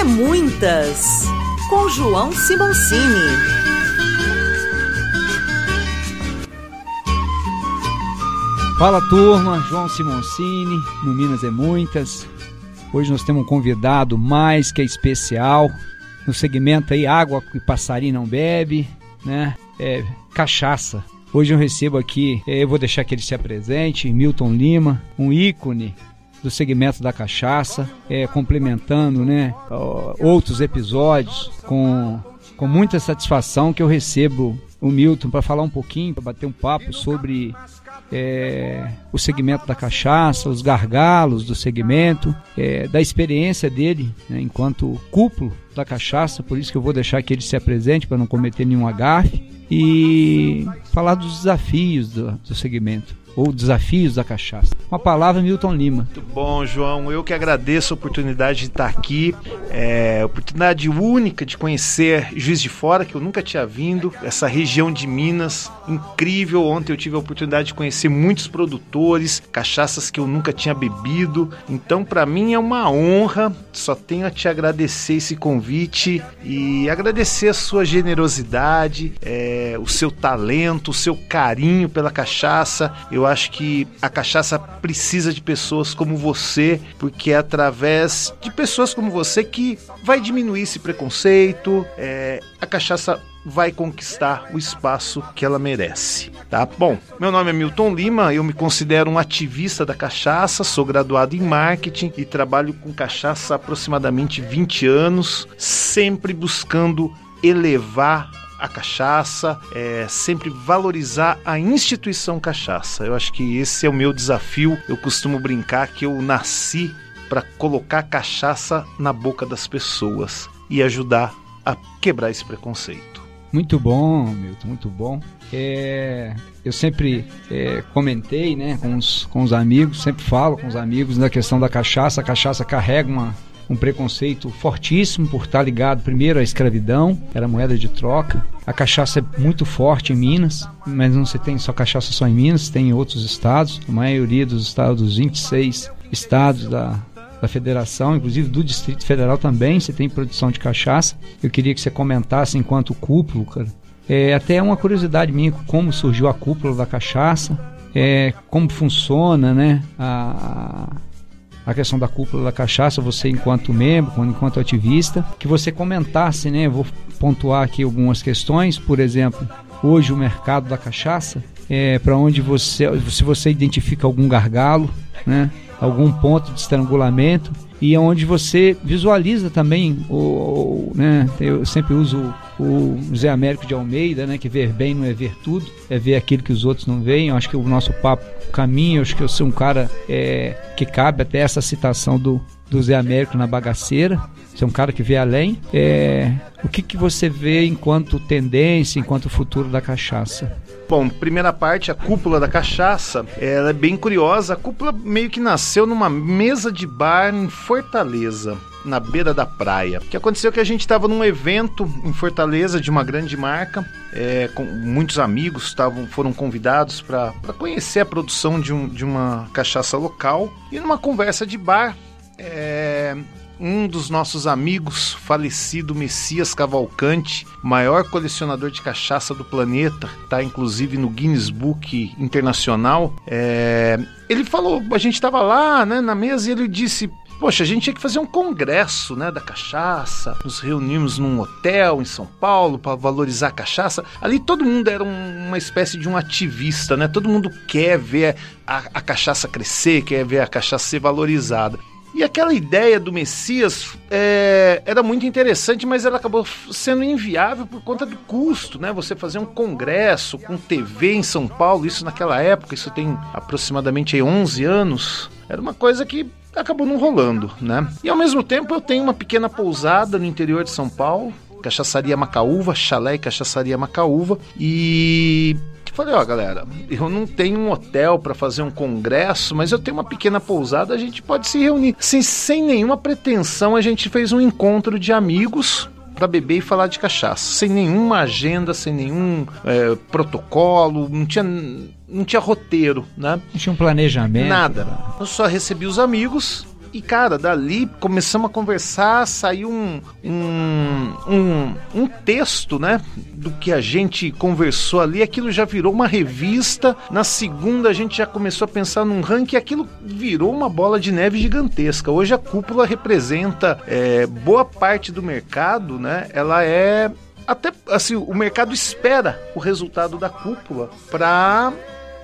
é Muitas, com João Simoncini. Fala turma, João Simoncini, no Minas é Muitas. Hoje nós temos um convidado mais que especial, no segmento aí Água que Passarinho Não Bebe, né? É, cachaça. Hoje eu recebo aqui, é, eu vou deixar que ele se apresente, Milton Lima, um ícone do segmento da cachaça, é, complementando né, outros episódios com, com muita satisfação que eu recebo o Milton para falar um pouquinho, para bater um papo sobre é, o segmento da cachaça, os gargalos do segmento, é, da experiência dele né, enquanto cúpulo da cachaça, por isso que eu vou deixar que ele se apresente para não cometer nenhum agafe e falar dos desafios do, do segmento ou desafios da cachaça. Uma palavra, Milton Lima. Muito bom, João. Eu que agradeço a oportunidade de estar aqui. É, oportunidade única de conhecer Juiz de Fora, que eu nunca tinha vindo. Essa região de Minas, incrível. Ontem eu tive a oportunidade de conhecer muitos produtores, cachaças que eu nunca tinha bebido. Então, para mim é uma honra. Só tenho a te agradecer esse convite e agradecer a sua generosidade, é, o seu talento, o seu carinho pela cachaça. Eu eu acho que a cachaça precisa de pessoas como você, porque é através de pessoas como você que vai diminuir esse preconceito. É, a cachaça vai conquistar o espaço que ela merece, tá? Bom, meu nome é Milton Lima, eu me considero um ativista da cachaça, sou graduado em marketing e trabalho com cachaça há aproximadamente 20 anos, sempre buscando elevar a cachaça, é, sempre valorizar a instituição cachaça. Eu acho que esse é o meu desafio. Eu costumo brincar que eu nasci para colocar cachaça na boca das pessoas e ajudar a quebrar esse preconceito. Muito bom, Milton, muito bom. É, eu sempre é, comentei né, com, os, com os amigos, sempre falo com os amigos na questão da cachaça. A cachaça carrega uma, um preconceito fortíssimo por estar ligado primeiro à escravidão, era moeda de troca. A cachaça é muito forte em Minas, mas não se tem só cachaça só em Minas, tem em outros estados. A maioria dos estados, dos 26 estados da, da federação, inclusive do Distrito Federal também, você tem produção de cachaça. Eu queria que você comentasse enquanto cúpulo, cara. É até uma curiosidade minha como surgiu a cúpula da cachaça, é, como funciona, né? A, a questão da cúpula da cachaça, você enquanto membro, enquanto ativista, que você comentasse, né? Vou pontuar aqui algumas questões, por exemplo, hoje o mercado da cachaça, é para onde você, se você identifica algum gargalo, né? Algum ponto de estrangulamento e onde você visualiza também o, o né? Eu sempre uso o Zé Américo de Almeida, né? Que ver bem não é ver tudo, é ver aquilo que os outros não veem. Eu acho que o nosso papo caminho, acho que eu sou um cara é, que cabe até essa citação do, do Zé Américo na bagaceira. Você é um cara que vê além. É, o que, que você vê enquanto tendência, enquanto futuro da cachaça? Bom, primeira parte, a cúpula da cachaça, ela é bem curiosa. A cúpula meio que nasceu numa mesa de bar em Fortaleza na beira da praia. O que aconteceu é que a gente estava num evento em Fortaleza de uma grande marca, é, com muitos amigos tavam, foram convidados para conhecer a produção de, um, de uma cachaça local. E numa conversa de bar, é, um dos nossos amigos, falecido Messias Cavalcante, maior colecionador de cachaça do planeta, tá inclusive no Guinness Book Internacional. É... Ele falou, a gente estava lá, né, na mesa e ele disse: Poxa, a gente tinha que fazer um congresso, né, da cachaça. Nos reunimos num hotel em São Paulo para valorizar a cachaça. Ali todo mundo era um, uma espécie de um ativista, né? Todo mundo quer ver a, a cachaça crescer, quer ver a cachaça ser valorizada. E aquela ideia do Messias é, era muito interessante, mas ela acabou sendo inviável por conta do custo, né? Você fazer um congresso com TV em São Paulo, isso naquela época, isso tem aproximadamente 11 anos, era uma coisa que acabou não rolando, né? E ao mesmo tempo eu tenho uma pequena pousada no interior de São Paulo, Cachaçaria Macaúva, Chalé e Cachaçaria Macaúva, e Falei, ó, galera, eu não tenho um hotel para fazer um congresso, mas eu tenho uma pequena pousada, a gente pode se reunir. Sem, sem nenhuma pretensão, a gente fez um encontro de amigos para beber e falar de cachaça, sem nenhuma agenda, sem nenhum é, protocolo, não tinha, não tinha roteiro, né? Não tinha um planejamento. Nada. Eu só recebi os amigos, E, cara, dali começamos a conversar, saiu um, um, um, um texto, né? Do que a gente conversou ali. Aquilo já virou uma revista. Na segunda, a gente já começou a pensar num ranking. Aquilo virou uma bola de neve gigantesca. Hoje a cúpula representa é, boa parte do mercado, né? Ela é até assim, o mercado espera o resultado da cúpula para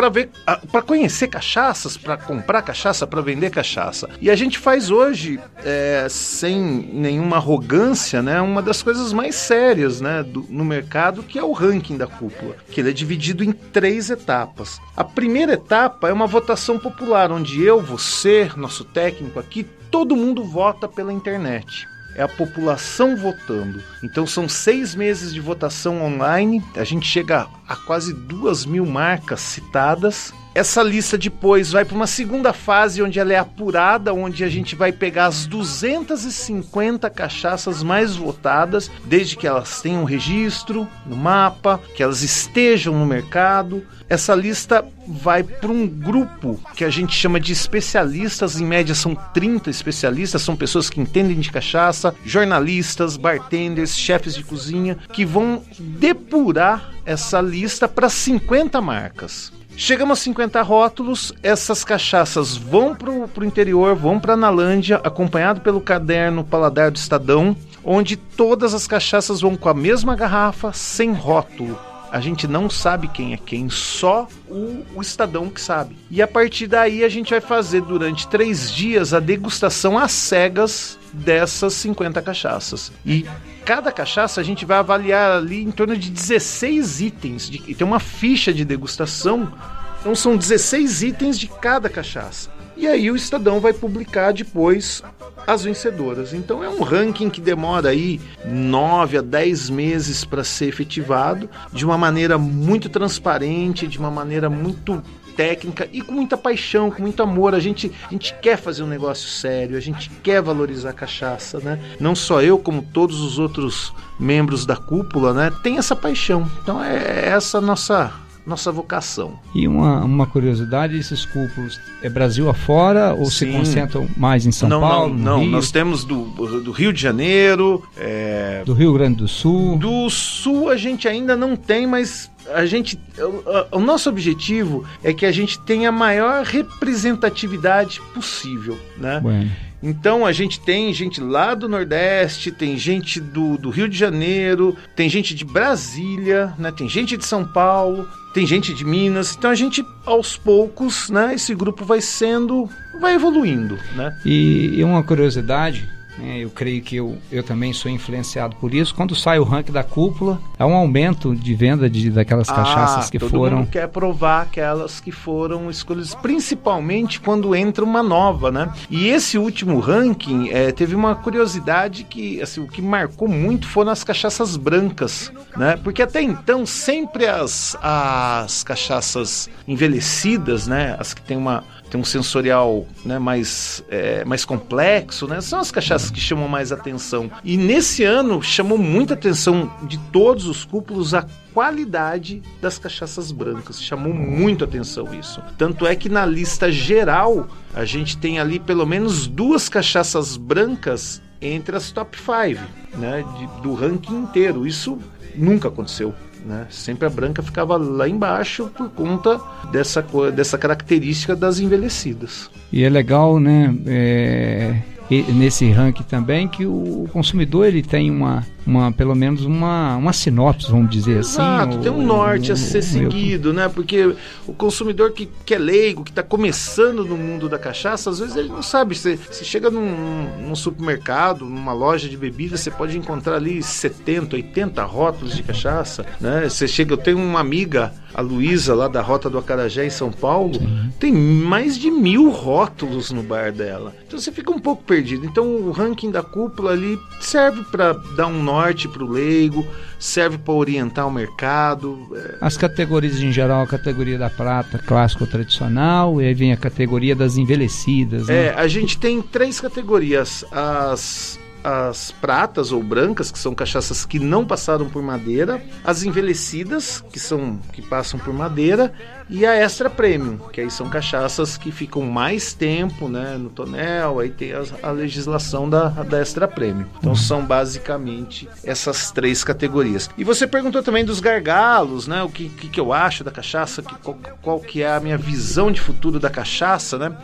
para ver, para conhecer cachaças, para comprar cachaça, para vender cachaça. E a gente faz hoje, é, sem nenhuma arrogância, né, uma das coisas mais sérias, né, do, no mercado, que é o ranking da cúpula, que ele é dividido em três etapas. A primeira etapa é uma votação popular, onde eu, você, nosso técnico aqui, todo mundo vota pela internet é a população votando. Então são seis meses de votação online, a gente chega a quase duas mil marcas citadas essa lista depois vai para uma segunda fase onde ela é apurada, onde a gente vai pegar as 250 cachaças mais votadas, desde que elas tenham registro no mapa, que elas estejam no mercado. Essa lista vai para um grupo que a gente chama de especialistas, em média são 30 especialistas, são pessoas que entendem de cachaça, jornalistas, bartenders, chefes de cozinha, que vão depurar essa lista para 50 marcas. Chegamos a 50 rótulos, essas cachaças vão para o interior, vão para Nalândia, acompanhado pelo caderno Paladar do Estadão, onde todas as cachaças vão com a mesma garrafa, sem rótulo. A gente não sabe quem é quem, só o, o, Estadão que sabe. E a partir daí a gente vai fazer durante três dias a degustação às cegas dessas 50 cachaças. E cada cachaça a gente vai avaliar ali em torno de 16 itens. De, e tem uma ficha de degustação. Então são 16 itens de cada cachaça. E aí o Estadão vai publicar depois as vencedoras. Então é um ranking que demora aí 9 a 10 meses para ser efetivado de uma maneira muito transparente, de uma maneira muito técnica e com muita paixão, com muito amor. A gente, a gente quer fazer um negócio sério, a gente quer valorizar a cachaça, né? Não só eu, como todos os outros membros da cúpula, né? Tem essa paixão. Então é essa nossa nossa vocação. E uma, uma curiosidade, esses cúpulos é Brasil afora ou Sim. se concentram mais em São não, Paulo? Não, não. nós temos do, do Rio de Janeiro, é... do Rio Grande do Sul. Do Sul a gente ainda não tem, mas a gente o, o, nosso objetivo é que a gente tenha a maior representatividade possível, né? Bueno. Então a gente tem gente lá do Nordeste, tem gente do, do Rio de Janeiro, tem gente de Brasília, né? tem gente de São Paulo, tem gente de Minas. Então a gente, aos poucos, né, esse grupo vai sendo, vai evoluindo. Né? E, e uma curiosidade? Eu creio que eu, eu também sou influenciado por isso. Quando sai o ranking da cúpula, há um aumento de venda de, daquelas ah, cachaças que todo foram. Mundo quer provar aquelas que foram escolhidas, principalmente quando entra uma nova, né? E esse último ranking é, teve uma curiosidade que, assim, o que marcou muito foram as cachaças brancas, né? Porque até então sempre as, as cachaças envelhecidas, né? As que tem uma tem um sensorial né, mais, é, mais complexo, né? São as cachaças que chamam mais atenção. E nesse ano chamou muita atenção de todos os cúpulos a qualidade das cachaças brancas. Chamou muito atenção isso. Tanto é que na lista geral a gente tem ali pelo menos duas cachaças brancas entre as top 5 né, de, do ranking inteiro. Isso nunca aconteceu. Né? Sempre a branca ficava lá embaixo por conta dessa, dessa característica das envelhecidas. E é legal, né? É, nesse ranking também que o consumidor ele tem uma uma, pelo menos uma, uma sinopse, vamos dizer Exato, assim. Exato, tem um norte a ser seguido, né? Porque o consumidor que, que é leigo, que está começando no mundo da cachaça, às vezes ele não sabe. Você, você chega num, num supermercado, numa loja de bebidas, você pode encontrar ali 70, 80 rótulos de cachaça, né? Você chega, eu tenho uma amiga, a Luísa, lá da Rota do Acarajé em São Paulo, Sim. tem mais de mil rótulos no bar dela. Então você fica um pouco perdido. Então o ranking da cúpula ali serve para dar um norte para o leigo, serve para orientar o mercado. É. As categorias em geral, a categoria da prata, clássico tradicional, e aí vem a categoria das envelhecidas. Né? É, a gente tem três categorias: as as pratas ou brancas, que são cachaças que não passaram por madeira, as envelhecidas, que são que passam por madeira, e a extra premium, que aí são cachaças que ficam mais tempo, né, no tonel, aí tem a, a legislação da, da extra premium. Então são basicamente essas três categorias. E você perguntou também dos gargalos, né, o que, que, que eu acho da cachaça, que, qual, qual que é a minha visão de futuro da cachaça, né?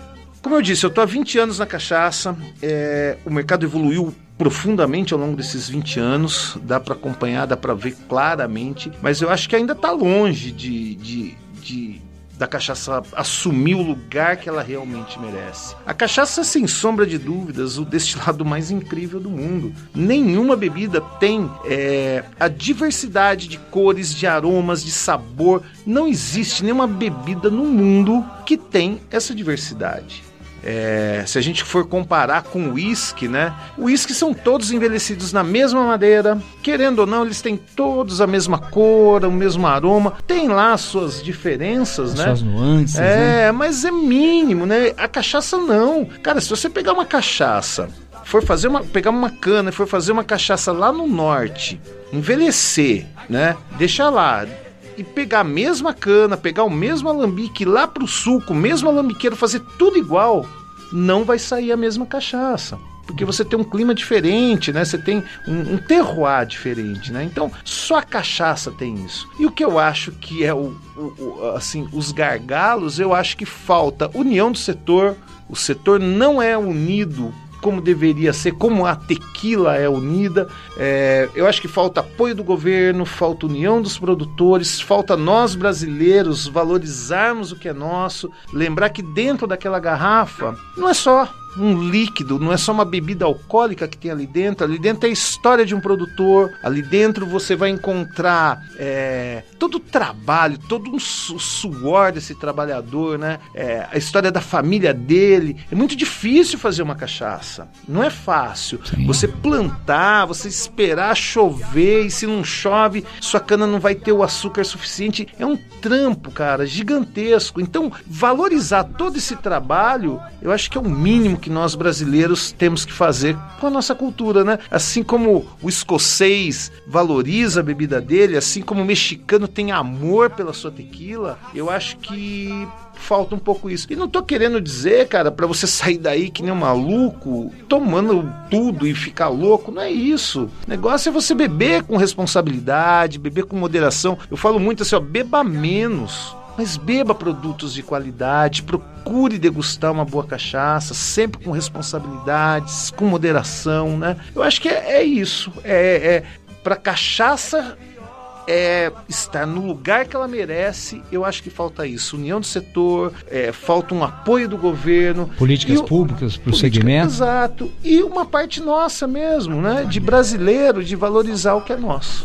Como eu disse, eu estou há 20 anos na cachaça, é, o mercado evoluiu profundamente ao longo desses 20 anos, dá para acompanhar, dá para ver claramente, mas eu acho que ainda está longe de, de, de da cachaça assumir o lugar que ela realmente merece. A cachaça, sem sombra de dúvidas, o destilado mais incrível do mundo. Nenhuma bebida tem é, a diversidade de cores, de aromas, de sabor. Não existe nenhuma bebida no mundo que tem essa diversidade. É, se a gente for comparar com o uísque, né? O uísque são todos envelhecidos na mesma madeira. Querendo ou não, eles têm todos a mesma cor, o mesmo aroma. Tem lá as suas diferenças, As né? suas nuances, É, né? mas é mínimo, né? A cachaça não. Cara, se você pegar uma cachaça, for fazer uma, pegar uma cana e for fazer uma cachaça lá no norte, envelhecer, né? Deixar lá e pegar a mesma cana, pegar o mesmo alambique lá pro sul, com o mesmo alambiqueiro, fazer tudo igual, não vai sair a mesma cachaça. Porque você tem um clima diferente, né? Você tem um, um terroir diferente, né? Então, só a cachaça tem isso. E o que eu acho que é o, o- o- assim, os gargalos, eu acho que falta união do setor. O setor não é unido como deveria ser, como a tequila é unida. É, eu acho que falta apoio do governo, falta união dos produtores, falta nós brasileiros valorizarmos o que é nosso, lembrar que dentro daquela garrafa não é só um líquido, não é só uma bebida alcoólica que tem ali dentro. Ali dentro é a história de um produtor. Ali dentro você vai encontrar é, todo o trabalho, todo um su- suor desse trabalhador, né? É, a história da família dele. É muito difícil fazer uma cachaça. Não é fácil. Sim. Você plantar, você esperar chover e se não chove, sua cana não vai ter o açúcar suficiente. É um trampo, cara, gigantesco. Então, valorizar todo esse trabalho, eu acho que é o mínimo que nós brasileiros temos que fazer com a nossa cultura, né? Assim como o escocês valoriza a bebida dele, assim como o mexicano tem amor pela sua tequila, eu acho que falta um pouco isso. E não tô querendo dizer, cara, pra você sair daí que nem um maluco, tomando tudo e ficar louco, não é isso. O negócio é você beber com responsabilidade, beber com moderação. Eu falo muito assim, ó, beba menos. Mas beba produtos de qualidade, procure degustar uma boa cachaça, sempre com responsabilidades, com moderação, né? Eu acho que é, é isso. É, é para cachaça é, estar no lugar que ela merece, eu acho que falta isso. União do setor, é, falta um apoio do governo. Políticas o- públicas para o segmento. Exato. E uma parte nossa mesmo, né? De brasileiro, de valorizar o que é nosso.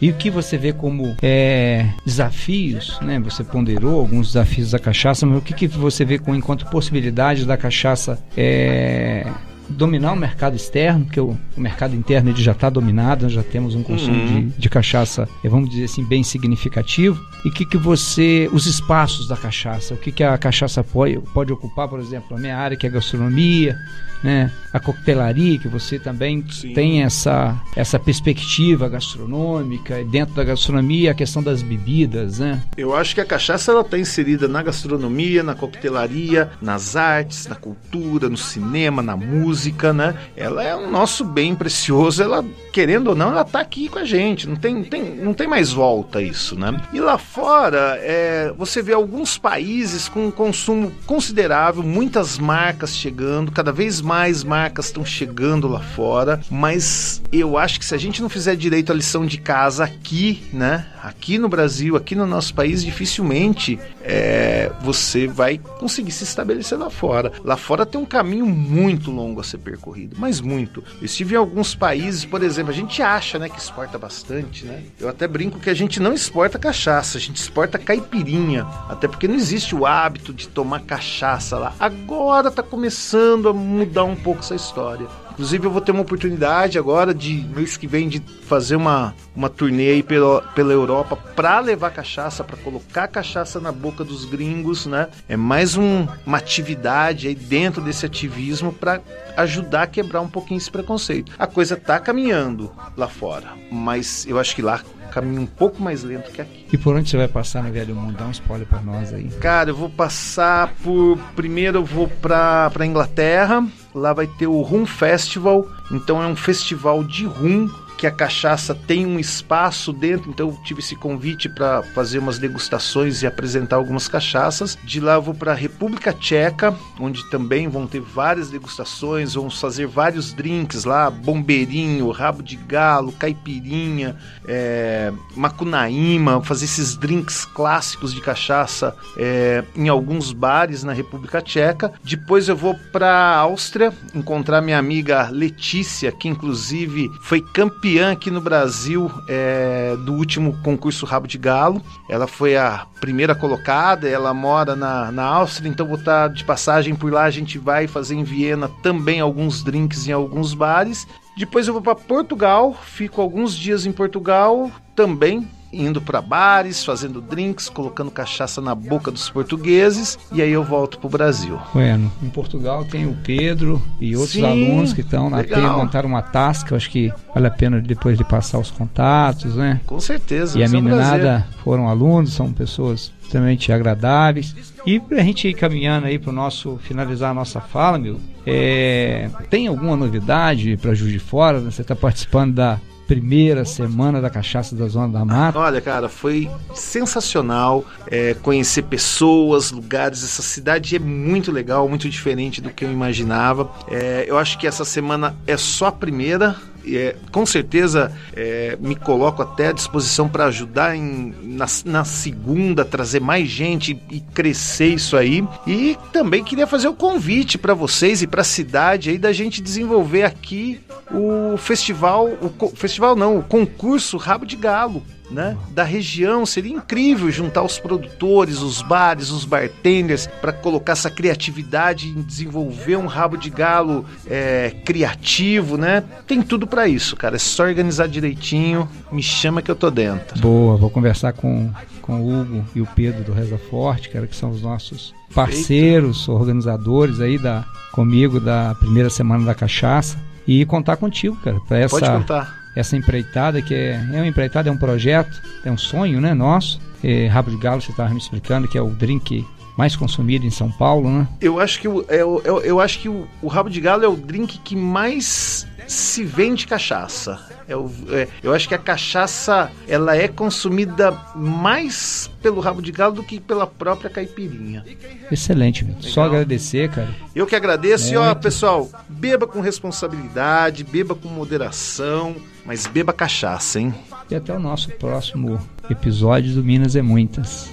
E o que você vê como é, desafios, né? Você ponderou alguns desafios da cachaça, mas o que, que você vê com, enquanto possibilidade da cachaça é, dominar o mercado externo, porque o, o mercado interno ele já está dominado, nós já temos um consumo Uhum. de, de cachaça, eh, vamos dizer assim, bem significativo. E que, que você, os espaços da cachaça, o que, que a cachaça pode, pode ocupar, por exemplo, a minha área que é a gastronomia, né? A coquetelaria, que você também Sim. tem essa, essa perspectiva gastronômica, e dentro da gastronomia a questão das bebidas, né? Eu acho que a cachaça ela está inserida na gastronomia, na coquetelaria, nas artes, na cultura, no cinema, na música, né? Ela é um nosso bem precioso. Ela, querendo ou não, ela está aqui com a gente. Não tem, tem, não tem mais volta isso, né? E lá fora, é, você vê alguns países com um consumo considerável, muitas marcas chegando, cada vez mais marcas estão chegando lá fora. Mas eu acho que se a gente não fizer direito a lição de casa aqui, né? Aqui no Brasil, aqui no nosso país, dificilmente é, você vai conseguir se estabelecer lá fora. Lá fora tem um caminho muito longo a ser percorrido, mas muito. Eu estive em alguns países, por exemplo, a gente acha né, que exporta bastante, né? Eu até brinco que a gente não exporta cachaça, a gente exporta caipirinha. Até porque não existe o hábito de tomar cachaça lá. Agora tá começando a mudar um pouco essa história. Inclusive eu vou ter uma oportunidade agora de mês que vem de fazer uma, uma turnê aí pela, pela Europa para levar cachaça, para colocar cachaça na boca dos gringos, né? É mais um, uma atividade aí dentro desse ativismo para ajudar a quebrar um pouquinho esse preconceito. A coisa tá caminhando lá fora, mas eu acho que lá caminha um pouco mais lento que aqui. E por onde você vai passar no Velho Mundo? Dá um spoiler para nós aí. Cara, eu vou passar por. Primeiro eu vou pra, pra Inglaterra. Lá vai ter o Rum Festival. Então é um festival de rum que a cachaça tem um espaço dentro, então eu tive esse convite para fazer umas degustações e apresentar algumas cachaças. De lá eu vou para a República Tcheca, onde também vão ter várias degustações, vamos fazer vários drinks lá, bombeirinho, rabo de galo, caipirinha, é, macunaíma, fazer esses drinks clássicos de cachaça é, em alguns bares na República Tcheca. Depois eu vou para a Áustria encontrar minha amiga Letícia, que inclusive foi campeã campeã aqui no Brasil é, do último concurso Rabo de Galo. Ela foi a primeira colocada, ela mora na, na Áustria, então vou estar de passagem por lá. A gente vai fazer em Viena também alguns drinks em alguns bares. Depois eu vou para Portugal, fico alguns dias em Portugal também indo para bares, fazendo drinks, colocando cachaça na boca dos portugueses e aí eu volto pro Brasil. Bueno, em Portugal tem o Pedro e outros Sim, alunos que estão na TEI, montaram uma tasca, acho que vale a pena depois de passar os contatos, né? Com certeza. E a meninada um foram alunos, são pessoas extremamente agradáveis. E para a gente ir caminhando aí para o nosso finalizar a nossa fala, meu, é, tem alguma novidade para Juiz de Fora? Você está participando da primeira semana da Cachaça da Zona da Mata? Olha, cara, foi sensacional é, conhecer pessoas, lugares. Essa cidade é muito legal, muito diferente do que eu imaginava. É, eu acho que essa semana é só a primeira é, com certeza é, me coloco até à disposição para ajudar em, na, na, segunda, trazer mais gente e crescer isso aí. E também queria fazer o convite para vocês e para a cidade aí da gente desenvolver aqui o festival, o festival não, o concurso Rabo de Galo né, da região. Seria incrível juntar os produtores, os bares, os bartenders para colocar essa criatividade em desenvolver um rabo de galo é, criativo, né? Tem tudo para isso, cara. É só organizar direitinho. Me chama que eu tô dentro. Boa, vou conversar com com o Hugo e o Pedro do Reza Forte, cara, que são os nossos parceiros, Eita. organizadores aí da comigo da primeira semana da cachaça e contar contigo, cara, para essa Pode contar essa empreitada, que é, é uma empreitada, é um projeto, é um sonho né, nosso. É, Rabo de Galo, você estava me explicando, que é o drink mais consumido em São Paulo, né? Eu acho que, o, é, eu, eu acho que o, o Rabo de Galo é o drink que mais se vende cachaça. Eu, é, é, eu acho que a cachaça ela é consumida mais pelo rabo de galo do que pela própria caipirinha. Excelente, só agradecer, cara. Eu que agradeço. É, e ó, pessoal, beba com responsabilidade, beba com moderação, mas beba cachaça, hein? E até o nosso próximo episódio do Minas é Muitas.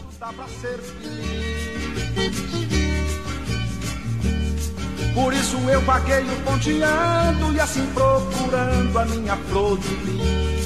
Por isso eu vagueio ponteando e assim procurando a minha flor de lis.